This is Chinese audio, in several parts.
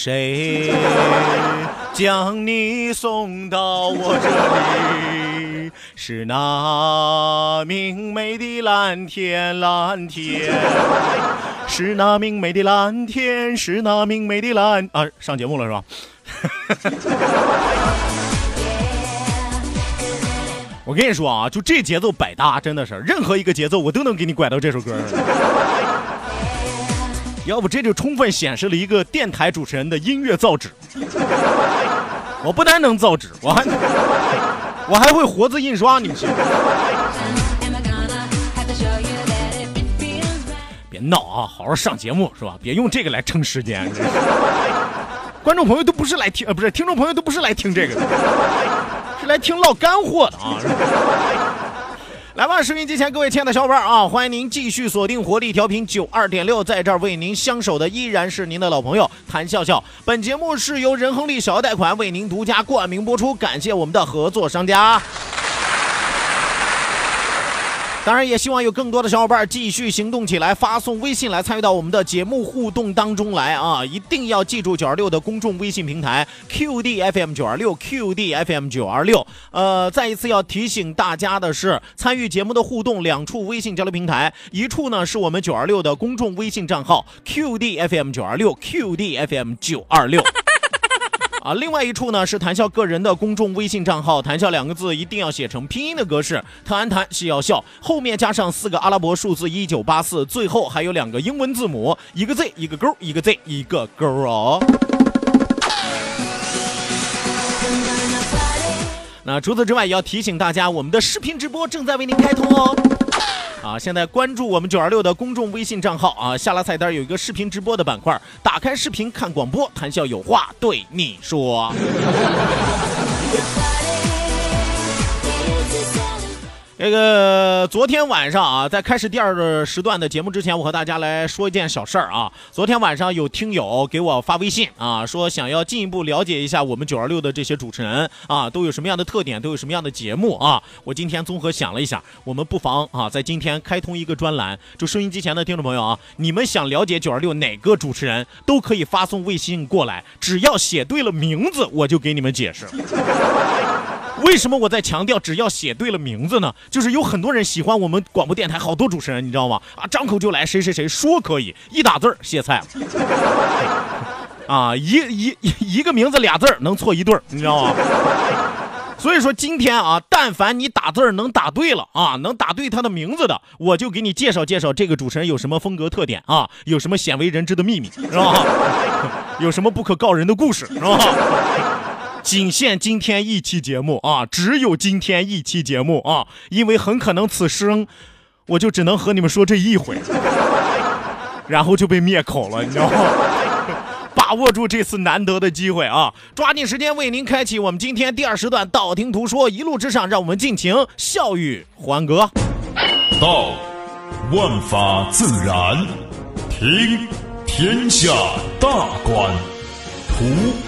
谁将你送到我这里？是那明媚的蓝天，蓝天，是那明媚的蓝天，是那明媚的蓝啊！上节目了是吧？我跟你说啊，就这节奏百搭，真的是任何一个节奏我都能给你拐到这首歌上。要不这就充分显示了一个电台主持人的音乐造纸。我不单能造纸，我还我还会活字印刷，你们信？别闹啊，好好上节目是吧？别用这个来撑时间。观众朋友都不是来听，呃，不是听众朋友都不是来听这个的，是来听唠干货的啊！是吧来吧，视频机前各位亲爱的小伙伴啊，欢迎您继续锁定活力调频九二点六，在这儿为您相守的依然是您的老朋友谭笑笑。本节目是由仁亨利小额贷款为您独家冠名播出，感谢我们的合作商家。当然，也希望有更多的小伙伴继续行动起来，发送微信来参与到我们的节目互动当中来啊！一定要记住九二六的公众微信平台 QDFM 九二六 QDFM 九二六。呃，再一次要提醒大家的是，参与节目的互动两处微信交流平台，一处呢是我们九二六的公众微信账号 QDFM 九二六 QDFM 九二六。啊，另外一处呢是谈笑个人的公众微信账号，谈笑两个字一定要写成拼音的格式，特安谈是要笑，后面加上四个阿拉伯数字一九八四，最后还有两个英文字母，一个 Z 一个勾，一个 Z 一个勾哦。那除此之外，也要提醒大家，我们的视频直播正在为您开通哦。啊，现在关注我们九二六的公众微信账号啊，下拉菜单有一个视频直播的板块，打开视频看广播，谈笑有话对你说。这个昨天晚上啊，在开始第二个时段的节目之前，我和大家来说一件小事儿啊。昨天晚上有听友给我发微信啊，说想要进一步了解一下我们九二六的这些主持人啊，都有什么样的特点，都有什么样的节目啊。我今天综合想了一下，我们不妨啊，在今天开通一个专栏，就收音机前的听众朋友啊，你们想了解九二六哪个主持人，都可以发送微信过来，只要写对了名字，我就给你们解释。为什么我在强调只要写对了名字呢？就是有很多人喜欢我们广播电台好多主持人，你知道吗？啊，张口就来谁谁谁说可以，一打字儿歇菜了。啊，一一一个名字俩字儿能错一对儿，你知道吗？所以说今天啊，但凡你打字儿能打对了啊，能打对他的名字的，我就给你介绍介绍这个主持人有什么风格特点啊，有什么鲜为人知的秘密，是吧？有什么不可告人的故事，是吧？仅限今天一期节目啊，只有今天一期节目啊，因为很可能此生我就只能和你们说这一回，然后就被灭口了，你知道吗？把握住这次难得的机会啊，抓紧时间为您开启我们今天第二时段道听途说，一路之上，让我们尽情笑语欢歌。道，万法自然；听，天下大观；图。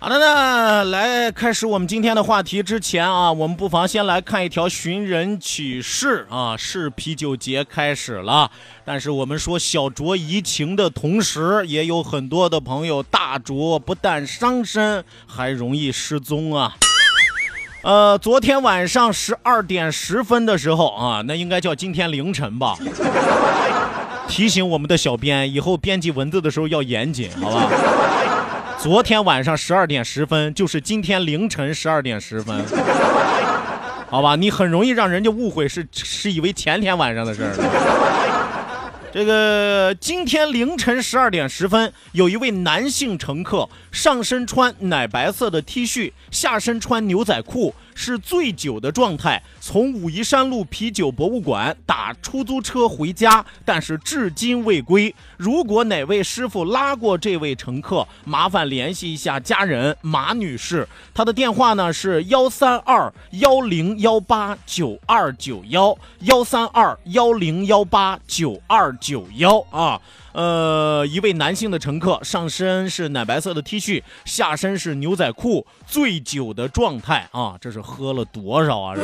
好的呢，来开始我们今天的话题之前啊，我们不妨先来看一条寻人启事啊。是啤酒节开始了，但是我们说小酌怡情的同时，也有很多的朋友大酌不但伤身，还容易失踪啊。呃，昨天晚上十二点十分的时候啊，那应该叫今天凌晨吧。提醒我们的小编，以后编辑文字的时候要严谨，好吧？昨天晚上十二点十分，就是今天凌晨十二点十分，好吧？你很容易让人家误会是是以为前天晚上的事儿。这个今天凌晨十二点十分，有一位男性乘客上身穿奶白色的 T 恤，下身穿牛仔裤。是醉酒的状态，从武夷山路啤酒博物馆打出租车回家，但是至今未归。如果哪位师傅拉过这位乘客，麻烦联系一下家人马女士，她的电话呢是幺三二幺零幺八九二九幺幺三二幺零幺八九二九幺啊。呃，一位男性的乘客，上身是奶白色的 T 恤，下身是牛仔裤，醉酒的状态啊，这是喝了多少啊？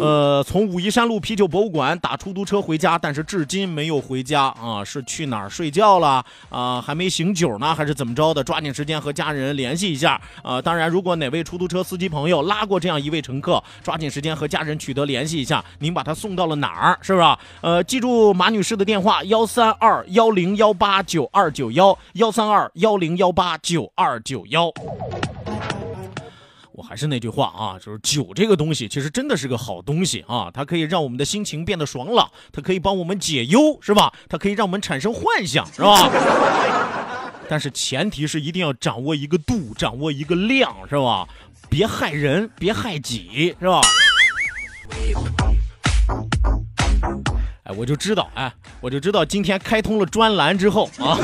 呃，从武夷山路啤酒博物馆打出租车回家，但是至今没有回家啊，是去哪儿睡觉了啊？还没醒酒呢，还是怎么着的？抓紧时间和家人联系一下啊！当然，如果哪位出租车司机朋友拉过这样一位乘客，抓紧时间和家人取得联系一下，您把他送到了哪儿？是不是？呃，记住马女士的电话：幺三二幺零幺八九二九幺幺三二幺零幺八九二九幺。还是那句话啊，就是酒这个东西其实真的是个好东西啊，它可以让我们的心情变得爽朗，它可以帮我们解忧，是吧？它可以让我们产生幻想，是吧？但是前提是一定要掌握一个度，掌握一个量，是吧？别害人，别害己，是吧？哎，我就知道，哎，我就知道今天开通了专栏之后啊，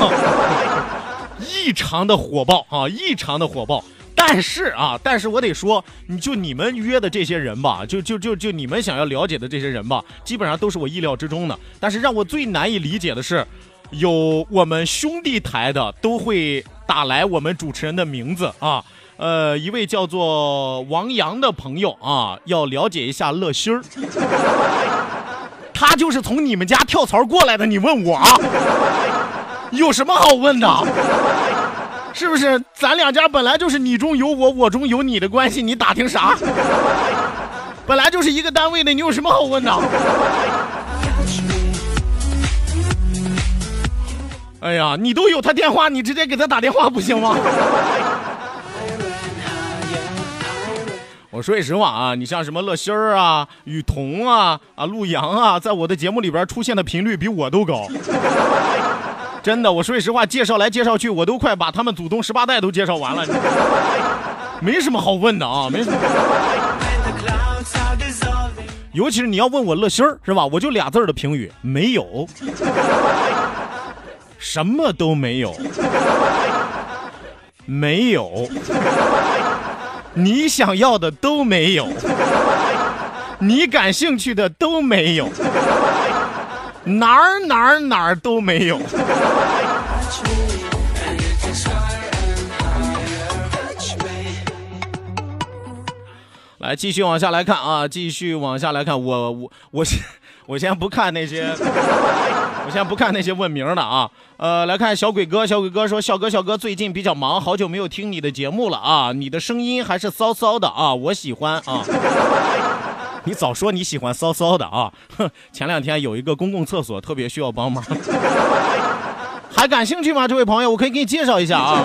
异常的火爆啊，异常的火爆。但是啊，但是我得说，你就你们约的这些人吧，就就就就你们想要了解的这些人吧，基本上都是我意料之中的。但是让我最难以理解的是，有我们兄弟台的都会打来我们主持人的名字啊，呃，一位叫做王阳的朋友啊，要了解一下乐心儿，他就是从你们家跳槽过来的，你问我，有什么好问的？是不是咱两家本来就是你中有我，我中有你的关系？你打听啥？本来就是一个单位的，你有什么好问的？哎呀，你都有他电话，你直接给他打电话不行吗？我说句实话啊，你像什么乐心儿啊、雨桐啊、啊陆阳啊，在我的节目里边出现的频率比我都高。真的，我说句实话，介绍来介绍去，我都快把他们祖宗十八代都介绍完了，没什么好问的啊，没什么。尤其是你要问我乐心儿是吧？我就俩字儿的评语，没有，什么都没有，没有，你想要的都没有，你感兴趣的都没有。哪儿哪儿哪儿都没有。来，继续往下来看啊，继续往下来看。我我我先我先不看那些，我先不看那些问名的啊。呃，来看小鬼哥，小鬼哥说：“笑哥，笑哥，最近比较忙，好久没有听你的节目了啊，你的声音还是骚骚的啊，我喜欢啊。”你早说你喜欢骚骚的啊！前两天有一个公共厕所特别需要帮忙，还感兴趣吗？这位朋友，我可以给你介绍一下啊。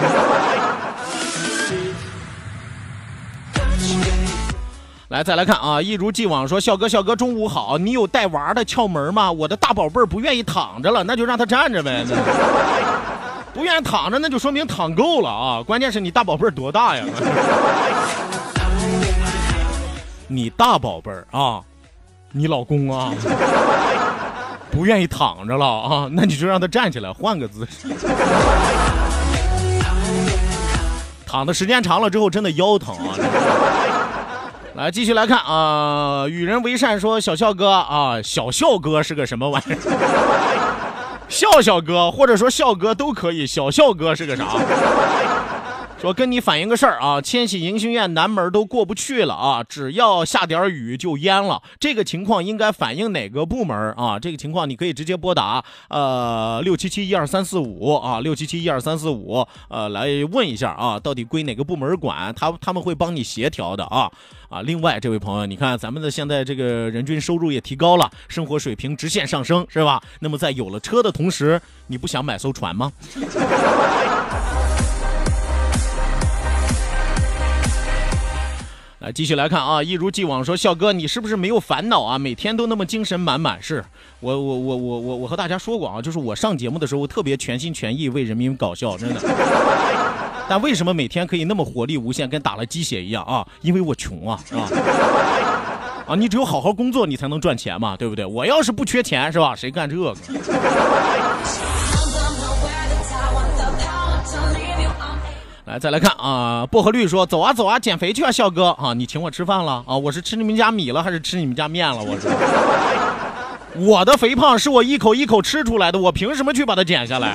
来，再来看啊，一如既往说，笑哥，笑哥，中午好，你有带娃的窍门吗？我的大宝贝儿不愿意躺着了，那就让他站着呗。不愿意躺着，那就说明躺够了啊。关键是你大宝贝儿多大呀？你大宝贝儿啊，你老公啊，不愿意躺着了啊，那你就让他站起来，换个姿势。躺的时间长了之后，真的腰疼啊。来，继续来看啊，与人为善说小笑哥啊，小笑哥是个什么玩意儿？笑笑哥或者说笑哥都可以，小笑哥是个啥？说跟你反映个事儿啊，千禧迎新苑南门都过不去了啊，只要下点雨就淹了。这个情况应该反映哪个部门啊？这个情况你可以直接拨打呃六七七一二三四五啊六七七一二三四五呃来问一下啊，到底归哪个部门管？他他们会帮你协调的啊啊。另外这位朋友，你看咱们的现在这个人均收入也提高了，生活水平直线上升，是吧？那么在有了车的同时，你不想买艘船吗？来继续来看啊，一如既往说，笑哥你是不是没有烦恼啊？每天都那么精神满满。是我我我我我我和大家说过啊，就是我上节目的时候特别全心全意为人民搞笑，真的。但为什么每天可以那么活力无限，跟打了鸡血一样啊？因为我穷啊，啊？啊，你只有好好工作，你才能赚钱嘛，对不对？我要是不缺钱，是吧？谁干这个？来，再来看啊，薄荷绿说：“走啊走啊，减肥去啊，笑哥啊，你请我吃饭了啊？我是吃你们家米了，还是吃你们家面了？我是，我的肥胖是我一口一口吃出来的，我凭什么去把它减下来？”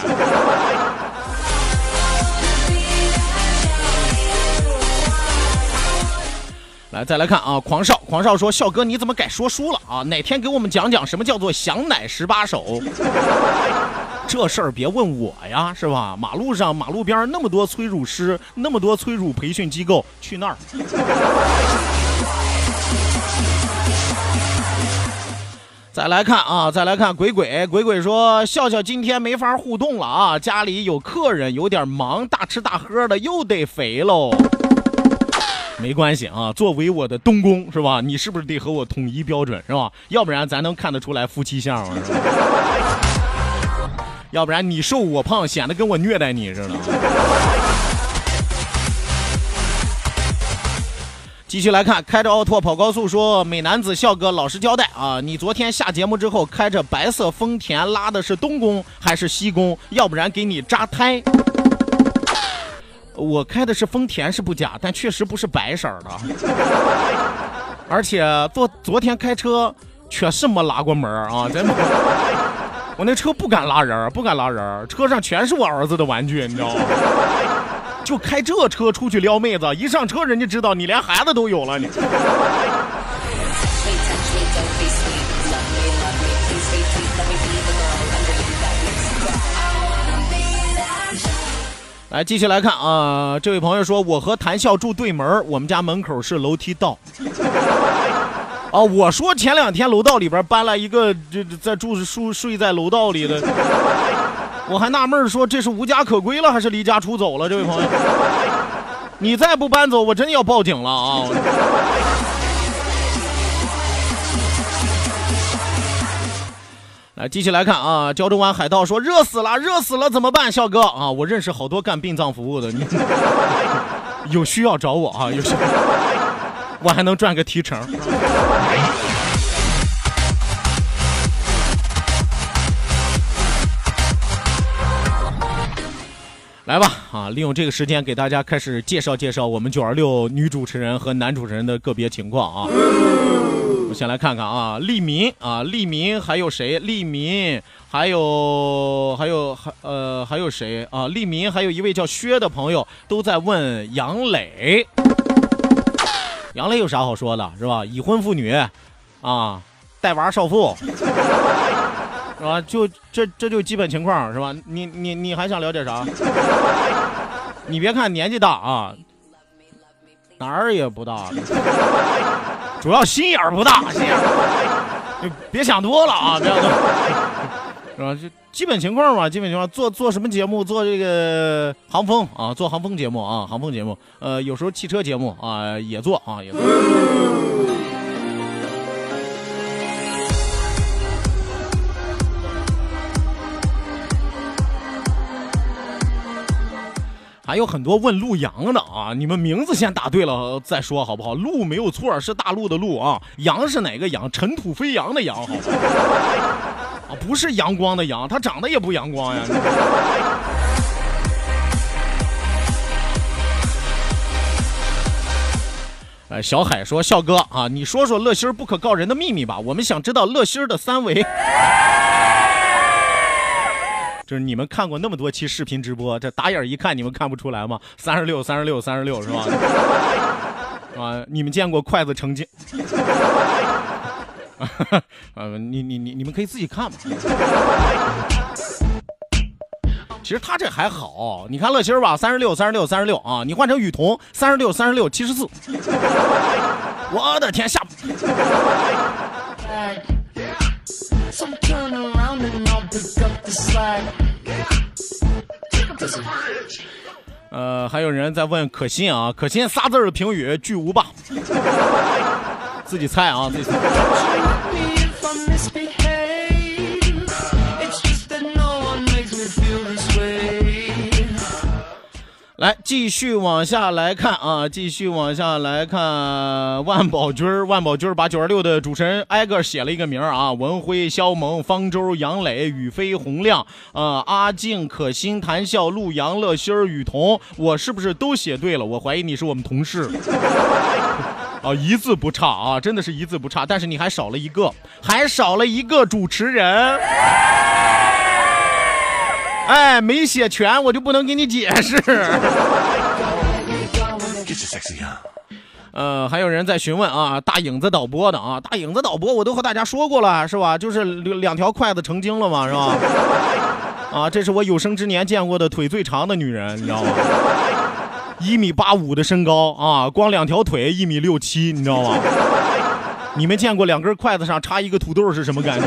来，再来看啊，狂少，狂少说：“笑哥，你怎么改说书了啊？哪天给我们讲讲什么叫做享奶十八手？”这事儿别问我呀，是吧？马路上、马路边那么多催乳师，那么多催乳培训机构，去那儿。再来看啊，再来看鬼鬼，鬼鬼说笑笑今天没法互动了啊，家里有客人，有点忙，大吃大喝的又得肥喽。没关系啊，作为我的东宫是吧？你是不是得和我统一标准是吧？要不然咱能看得出来夫妻相吗？要不然你瘦我胖，显得跟我虐待你似的。继续来看，开着奥拓跑高速说，美男子笑哥老实交代啊，你昨天下节目之后开着白色丰田拉的是东宫还是西宫？要不然给你扎胎。我开的是丰田是不假，但确实不是白色的。而且昨昨天开车确实没拉过门啊，真的。我那车不敢拉人，不敢拉人，车上全是我儿子的玩具，你知道吗？就开这车出去撩妹子，一上车人家知道你连孩子都有了，你。来，继续来看啊，这位朋友说，我和谭笑住对门，我们家门口是楼梯道。啊，我说前两天楼道里边搬来一个，这在住睡睡在楼道里的，我还纳闷说这是无家可归了还是离家出走了？这位朋友，你再不搬走，我真要报警了啊！来，继续来看啊，胶州湾海盗说热死了，热死了，怎么办？笑哥啊，我认识好多干殡葬服务的，你有需要找我啊，有需要，我还能赚个提成。来吧，啊，利用这个时间给大家开始介绍介绍我们九二六女主持人和男主持人的个别情况啊。我先来看看啊，利民啊，利民还有谁？利民还有还有还呃还有谁啊？利民还有一位叫薛的朋友都在问杨磊。杨磊有啥好说的，是吧？已婚妇女，啊，带娃少妇，是吧？就这这就基本情况，是吧？你你你还想了解啥？你别看年纪大啊，哪儿也不大，主要心眼儿不大，心眼儿，别想多了啊，别想多，是吧？就基本情况嘛，基本情况。做做什么节目？做这个航风啊，做航风节目啊，航风节目。呃，有时候汽车节目啊也做啊，也做。还有很多问陆阳的啊，你们名字先打对了再说好不好？陆没有错，是大陆的陆啊。阳是哪个阳？尘土飞扬的扬，好？啊，不是阳光的阳，他长得也不阳光呀。呃，小海说：“笑哥啊，你说说乐心儿不可告人的秘密吧，我们想知道乐心儿的三围。”就是你们看过那么多期视频直播，这打眼一看，你们看不出来吗？三十六，三十六，三十六，是吧？啊，你们见过筷子成精？呃，你你你你们可以自己看嘛。其实他这还好，你看乐心吧，三十六，三十六，三十六啊，你换成雨桐，三十六，三十六，七十四。我的天，下。呃，还有人在问可心啊，可心仨字的评语，巨无霸。自己猜啊，自己猜。来，继续往下来看啊，继续往下来看。万宝军儿，万宝军儿把九二六的主持人挨个写了一个名儿啊，文辉、肖萌、方舟、杨磊、宇飞、洪亮，呃，阿静、可心、谭笑、陆阳、乐心儿、雨桐，我是不是都写对了？我怀疑你是我们同事。啊，一字不差啊，真的是一字不差。但是你还少了一个，还少了一个主持人。哎，没写全，我就不能给你解释。呃，还有人在询问啊，大影子导播的啊，大影子导播我都和大家说过了，是吧？就是两条筷子成精了嘛，是吧？啊，这是我有生之年见过的腿最长的女人，你知道吗？一米八五的身高啊，光两条腿一米六七，你知道吗？你们见过两根筷子上插一个土豆是什么感觉？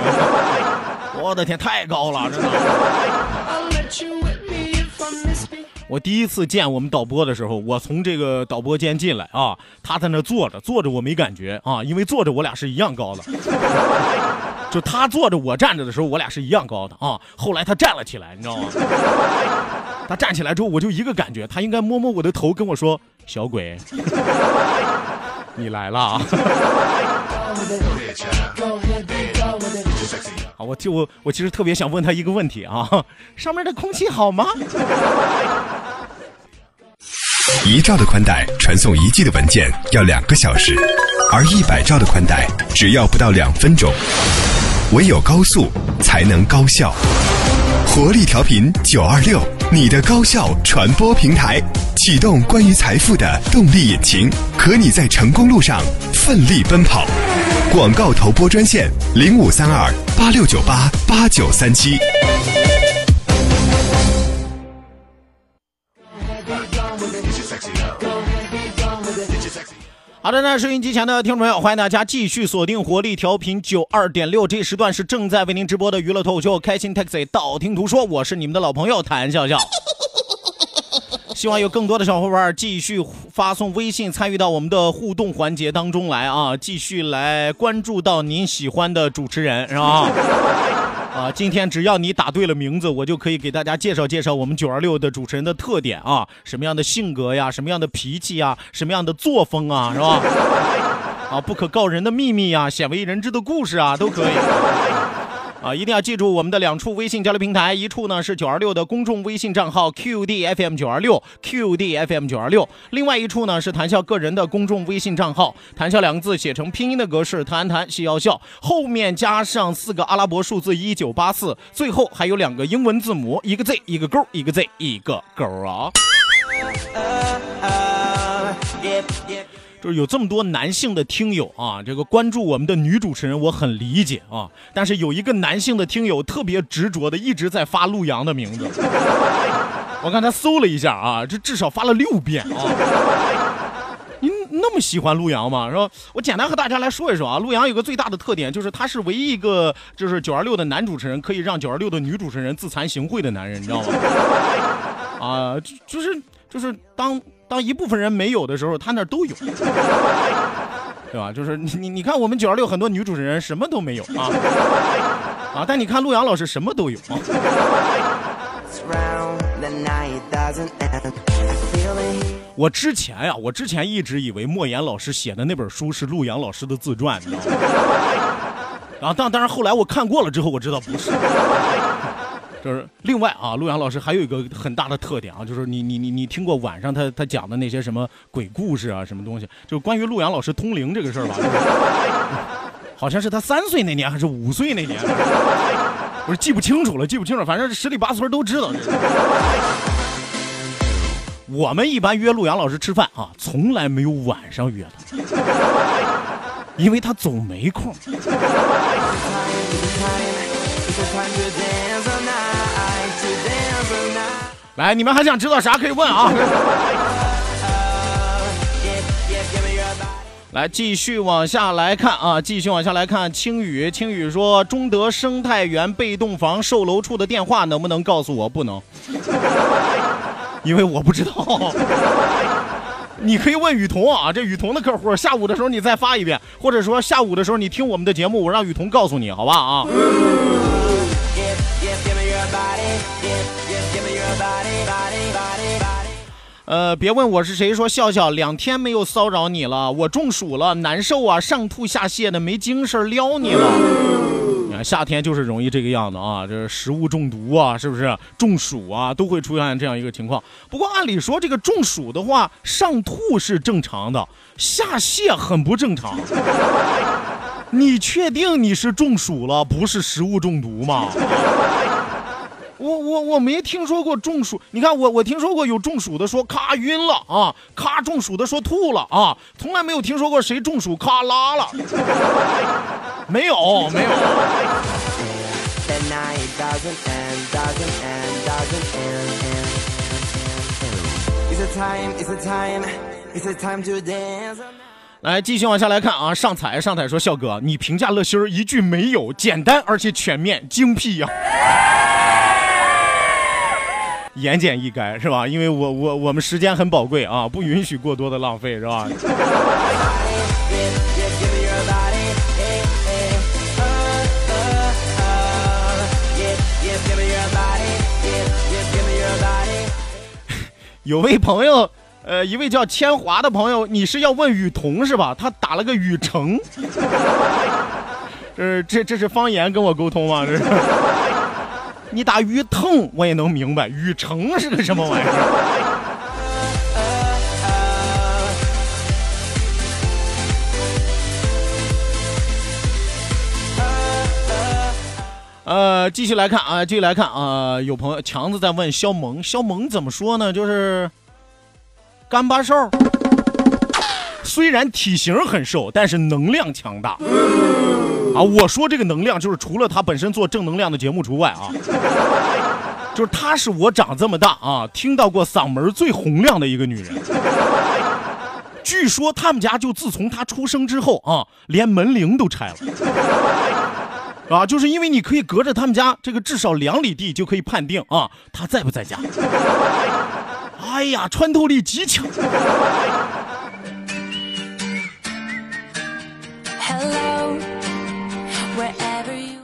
我的天，太高了，真的。我第一次见我们导播的时候，我从这个导播间进来啊，他在那坐着，坐着我没感觉啊，因为坐着我俩是一样高的。就他坐着，我站着的时候，我俩是一样高的啊。后来他站了起来，你知道吗？他站起来之后，我就一个感觉，他应该摸摸我的头，跟我说：“小鬼，你来了啊！” 啊，我就我我其实特别想问他一个问题啊，上面的空气好吗？一兆的宽带传送一 G 的文件要两个小时，而一百兆的宽带只要不到两分钟。唯有高速才能高效。活力调频九二六，你的高效传播平台，启动关于财富的动力引擎，和你在成功路上奋力奔跑。广告投播专线零五三二八六九八八九三七。好的，那收音机前的听众朋友，欢迎大家继续锁定活力调频九二点六，这一时段是正在为您直播的娱乐脱口秀《开心 Taxi》，道听途说，我是你们的老朋友谭笑笑。希望有更多的小伙伴继续发送微信参与到我们的互动环节当中来啊，继续来关注到您喜欢的主持人是吧？啊，今天只要你打对了名字，我就可以给大家介绍介绍我们九二六的主持人的特点啊，什么样的性格呀，什么样的脾气呀，什么样的作风啊，是吧？啊，不可告人的秘密呀，鲜为人知的故事啊，都可以。啊，一定要记住我们的两处微信交流平台，一处呢是九二六的公众微信账号 QDFM 九二六 QDFM 九二六，另外一处呢是谈笑个人的公众微信账号，谈笑两个字写成拼音的格式，谈谈戏要笑，后面加上四个阿拉伯数字一九八四，最后还有两个英文字母，一个 Z 一个勾，一个 Z 一个勾啊。就是有这么多男性的听友啊，这个关注我们的女主持人，我很理解啊。但是有一个男性的听友特别执着的一直在发陆阳的名字，我刚才搜了一下啊，这至少发了六遍啊。您那么喜欢陆阳吗？是吧？我简单和大家来说一说啊，陆阳有个最大的特点，就是他是唯一一个就是九二六的男主持人可以让九二六的女主持人自惭形秽的男人，你知道吗？啊，就就是就是当。当一部分人没有的时候，他那都有，对吧？就是你你你看，我们九二六很多女主持人什么都没有啊 啊！但你看陆阳老师什么都有啊。我之前呀、啊，我之前一直以为莫言老师写的那本书是陆阳老师的自传，你知道吗？然后当当然后来我看过了之后，我知道不是。就是另外啊，陆阳老师还有一个很大的特点啊，就是你你你你听过晚上他他讲的那些什么鬼故事啊，什么东西，就关于陆阳老师通灵这个事儿吧，好像是他三岁那年还是五岁那年，我是记不清楚了，记不清楚，反正十里八村都知道。我们一般约陆阳老师吃饭啊，从来没有晚上约他，因为他总没空。来，你们还想知道啥可以问啊？来，继续往下来看啊，继续往下来看。青雨，青雨说，中德生态园被动房售楼处的电话能不能告诉我？不能，因为我不知道。你可以问雨桐啊，这雨桐的客户，下午的时候你再发一遍，或者说下午的时候你听我们的节目，我让雨桐告诉你，好吧啊？呃，别问我是谁，说笑笑两天没有骚扰你了，我中暑了，难受啊，上吐下泻的，没精神撩你了。你看夏天就是容易这个样子啊，这食物中毒啊，是不是中暑啊，都会出现这样一个情况。不过按理说这个中暑的话，上吐是正常的，下泻很不正常。你确定你是中暑了，不是食物中毒吗？我我我没听说过中暑，你看我我听说过有中暑的说咔晕了啊，咔中暑的说吐了啊，从来没有听说过谁中暑咔拉了，没有没有。来继续往下来看啊，上彩上彩说笑哥，你评价乐心儿一句没有，简单而且全面，精辟呀、言简意赅是吧？因为我我我们时间很宝贵啊不允许过多的浪费是吧？有位朋友呃一位叫千华的朋友你是要问雨桐是吧？他打了个雨城 这这这是方言跟我沟通吗？这是。你打鱼腾我也能明白，雨城是个什么玩意儿？呃，继续来看啊，继续来看啊，有朋友强子在问肖萌，肖萌怎么说呢？就是干巴瘦，虽然体型很瘦，但是能量强大啊。我说这个能量，就是除了他本身做正能量的节目除外啊，就是她是我长这么大啊听到过嗓门最洪亮的一个女人。据说他们家就自从她出生之后啊，连门铃都拆了。啊，就是因为你可以隔着他们家这个至少两里地就可以判定啊他在不在家。哎呀，穿透力极强。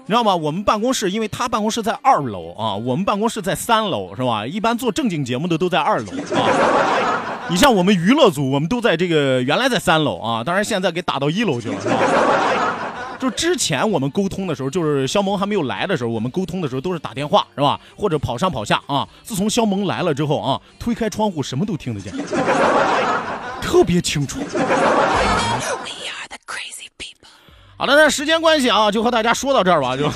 你知道吗？我们办公室，因为他办公室在二楼啊，我们办公室在三楼，是吧？一般做正经节目的都在二楼啊。你像我们娱乐组，我们都在这个原来在三楼啊，当然现在给打到一楼去了，是吧？就之前我们沟通的时候，就是肖萌还没有来的时候，我们沟通的时候都是打电话，是吧？或者跑上跑下啊。自从肖萌来了之后啊，推开窗户什么都听得见，特别清楚。好的，那时间关系啊，就和大家说到这儿吧，就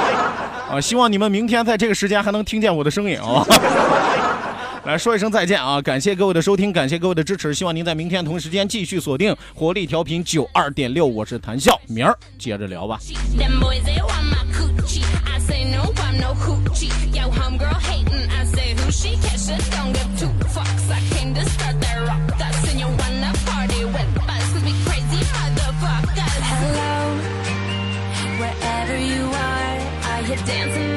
啊，希望你们明天在这个时间还能听见我的声音啊。来说一声再见啊！感谢各位的收听，感谢各位的支持，希望您在明天同时间继续锁定活力调频九二点六，我是谭笑，明儿接着聊吧。She, dancing.